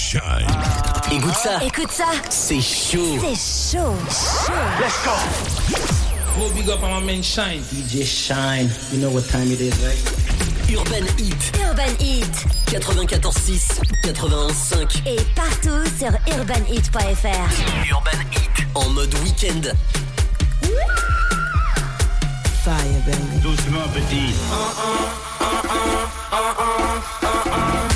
Shine. Écoute ça. Écoute ça. C'est chaud. C'est chaud. Let's go. Go big up on my man Shine. DJ Shine. You know what time it is, right? Urban Heat. Urban Heat. 94.6, 91.5. Et partout sur urbanheat.fr. Urban Heat. En mode week-end. Fire, baby. Doucement, petit. -uh, uh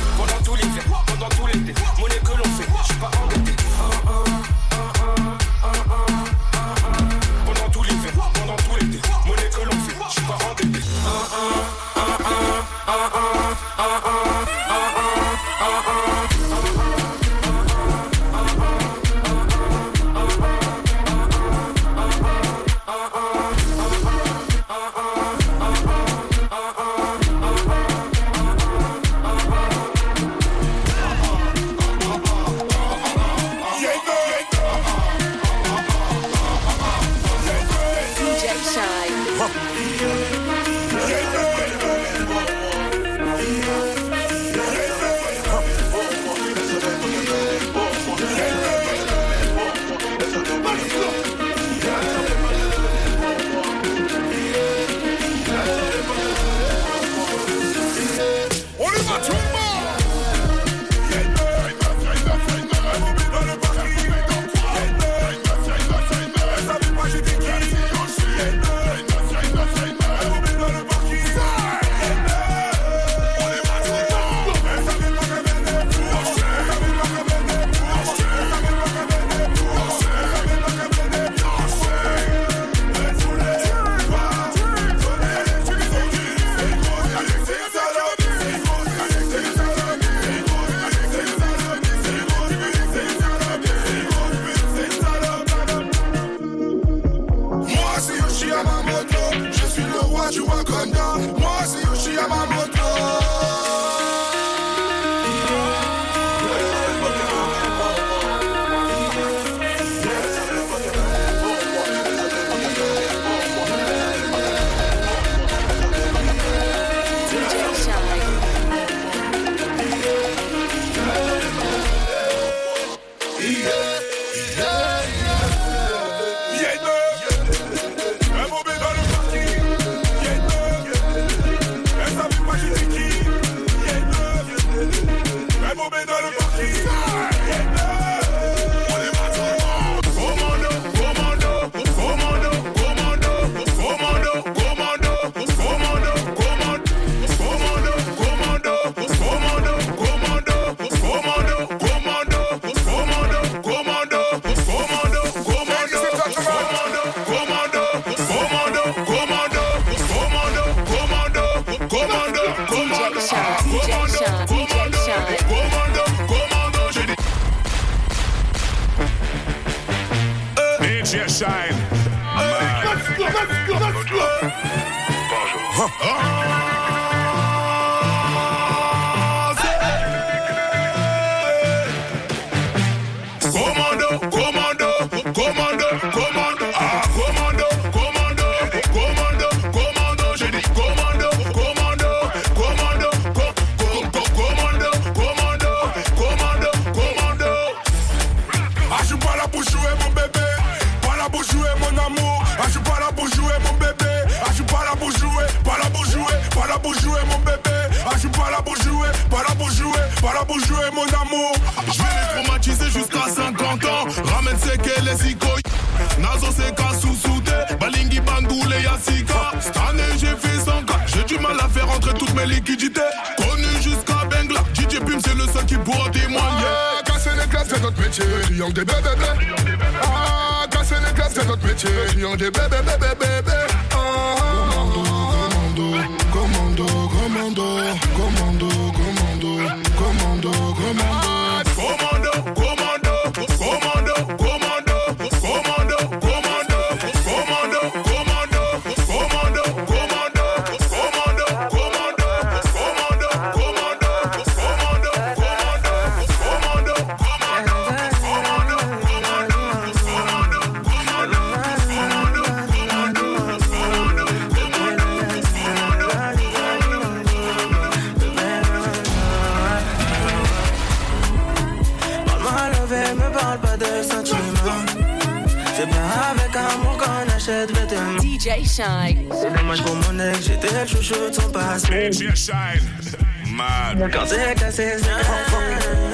sign. métier, triangle des bébés, bébés. Ah, casser les glaces, c'est notre métier, triangle des bébés, bébés, bébés. Ah, ah, ah, commando, commando, commando, commando, commando, commando, commando. DJ Shine. C'est dommage pour mon ex, j'étais le chouchou de son passé. Shine, mad. Quand c'est cassé, c'est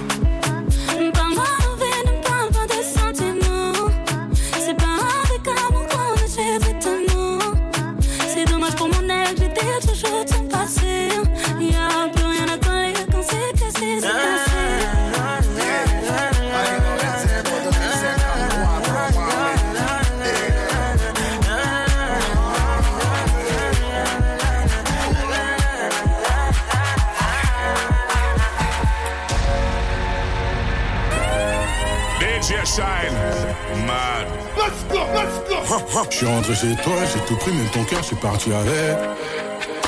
chez toi, j'ai tout pris, même ton cœur, je suis parti avec.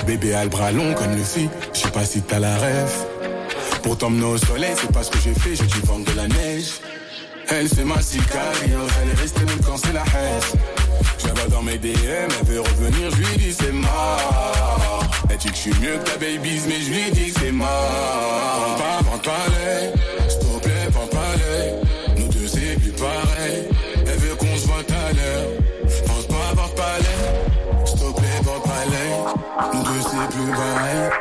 Bébé a le bras long comme le si, je sais pas si t'as la ref. Pour t'emmener au soleil, c'est pas ce que j'ai fait, j'ai dû vendre de la neige. Elle c'est ma sicario, elle est restée même quand c'est la haine. Je dans mes DM, elle veut revenir, je lui dis c'est mort. Elle dit que je suis mieux que ta baby's, mais je lui dis c'est mort. Pas, pas, de ses plus belles.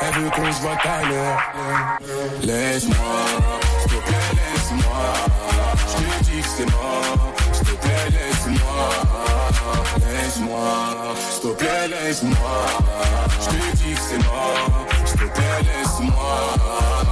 Elle veut qu'on se voit à l'heure. Laisse-moi, s'il te plaît, laisse-moi. Je te dis que c'est mort, s'il te plaît, laisse-moi. Laisse-moi, s'il te plaît, laisse-moi. Je te dis que c'est mort, s'il te plaît, laisse-moi.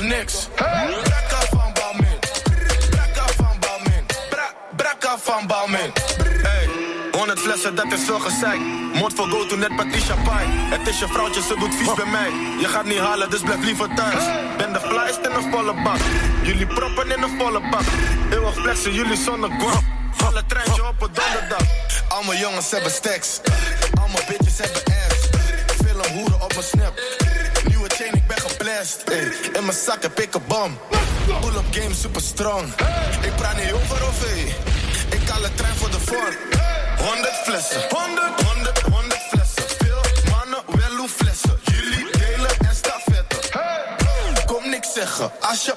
nog niks. Hey. Brakka van Balmin. Brakka van Balmin. Bra van Balmin. Hey. 100 flessen, dat is veel gezeik. Moord voor go to net Patricia Pai. Het is je vrouwtje, ze doet vies bij mij. Je gaat niet halen, dus blijf liever thuis. Ben de flyest in een volle bak. Jullie proppen in een volle bak. Heel erg flexen, jullie zonder guap. Volle treintje op een donderdag. Allemaal jongens hebben stacks. Allemaal bitches hebben ass. Veel hoeren op een snap chain, ik ben geblest. In mijn zak heb ik een bom. Pull up game super strong. Ik praat niet over OV. Ik haal het trein voor de vorm. 100 flessen, 100, 100, 100 flessen. Veel mannen wel hoe flessen. Jullie delen en stafetten. Hey. Kom niks zeggen als je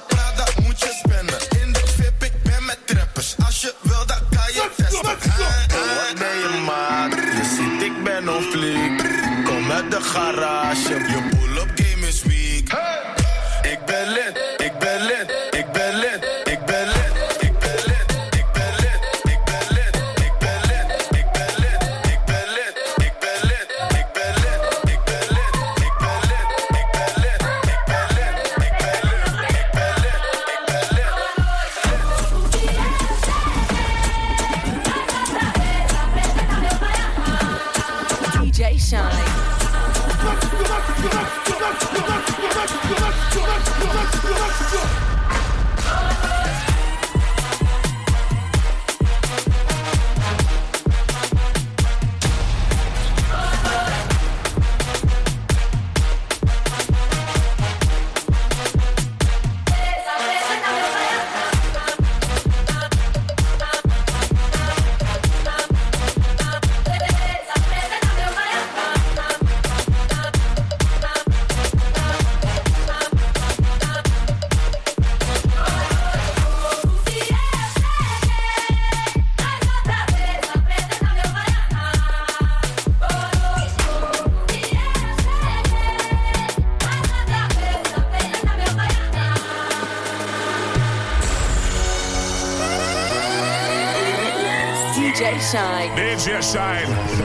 like DJ Shine.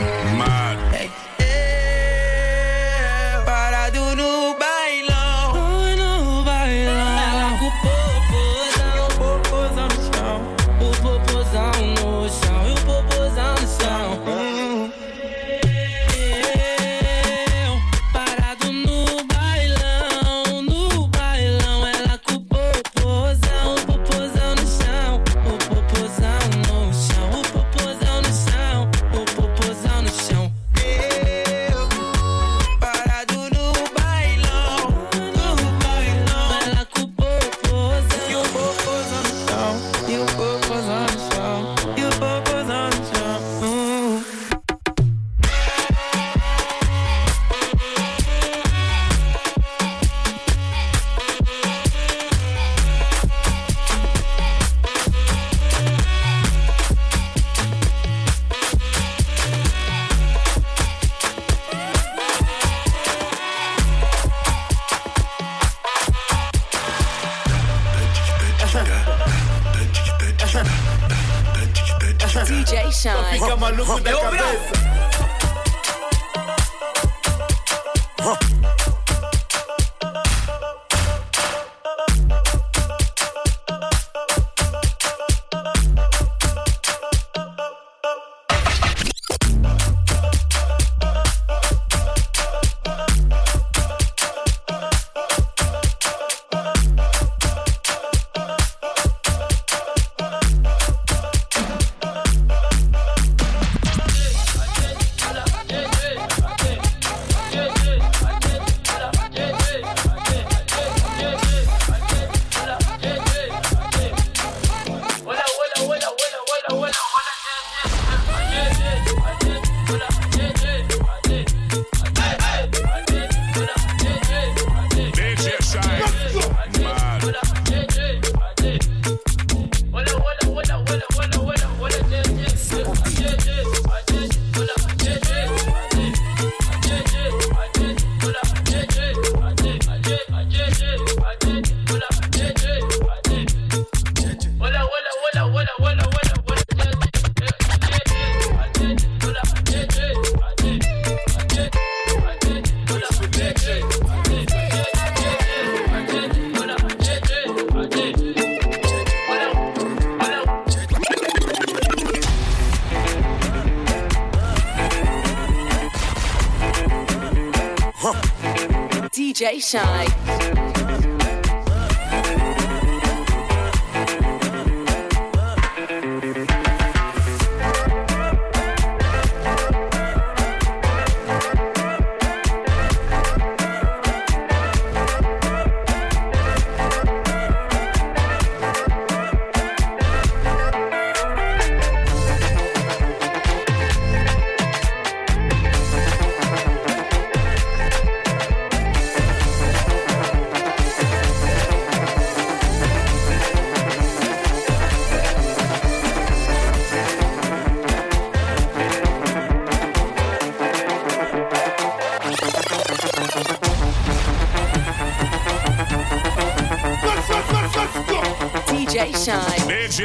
Jay Shine.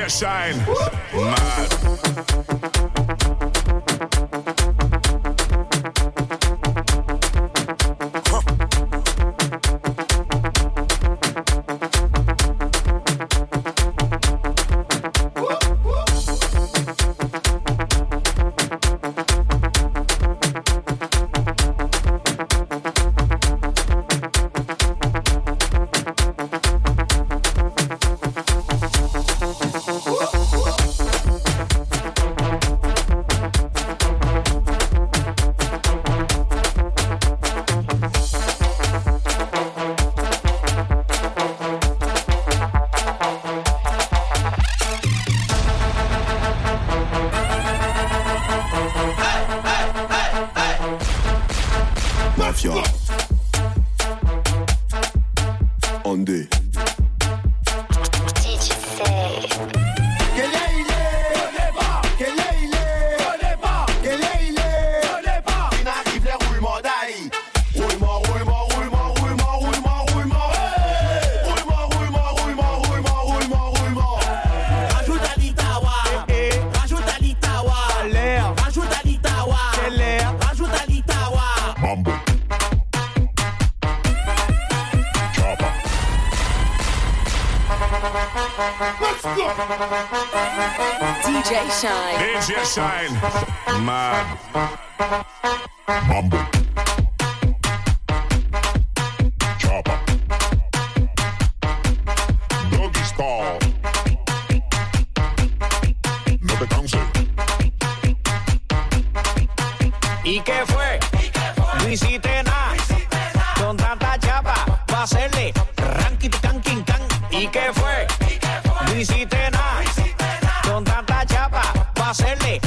shine. Mad. DJ Shine. DJ Shine. Mad. Mambo. Chopper. Doggy style. No te canses. ¿Y qué fue? No hiciste nada. Con tanta chapa, va a hacerle ranking can king can. ¿Y qué fue? No hiciste nada. Con tanta chapa, va a hacerle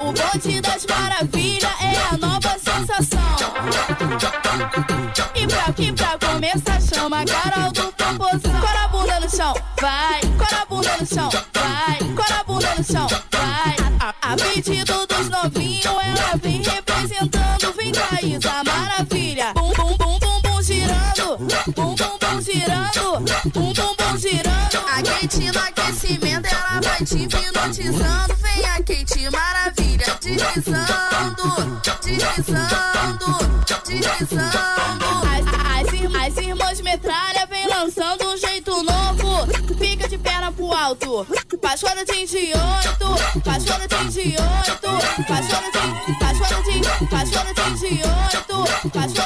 O bonde das maravilhas é a nova sensação. E pra, e pra começar, chama a Carol do Popozão. Cora a bunda no chão, vai. Cora a bunda no chão, vai. Cora a bunda no chão, vai. A, a pedido dos novinhos, ela vem representando. Vem cá, Isa Maravilha. Bum, bum, bum, bum, bum, girando. Bum, bum, girando, o bumbum girando. A quente no aquecimento, ela vai te hipnotizando. Vem a quente maravilha, deslizando, deslizando, deslizando. As, as, as irmãs metralha vem lançando um jeito novo. Fica de perna pro alto, Pachora 38, Pachora 38, de 38, Pachora de Pachora 38, de 38.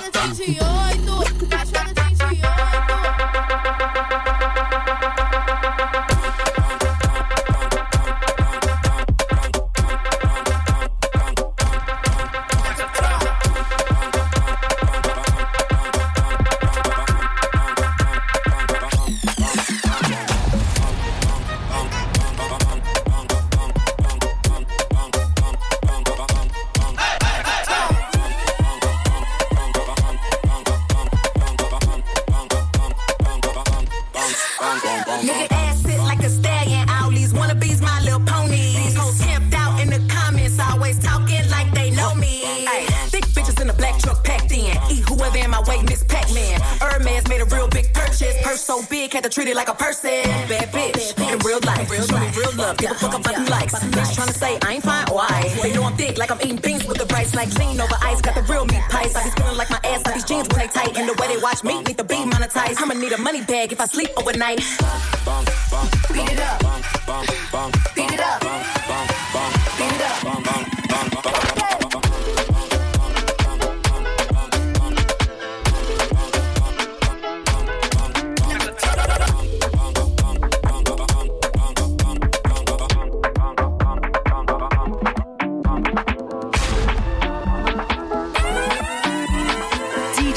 About them likes. Bitch say I ain't fine, why? They know I'm thick, like I'm eating beans with the rice. Like clean over ice, got the real meat pies. I be feeling like my ass, like these jeans when they tight. And the way they watch me, need to be monetized. I'ma need a money bag if I sleep overnight. Beat it up. Beat it up.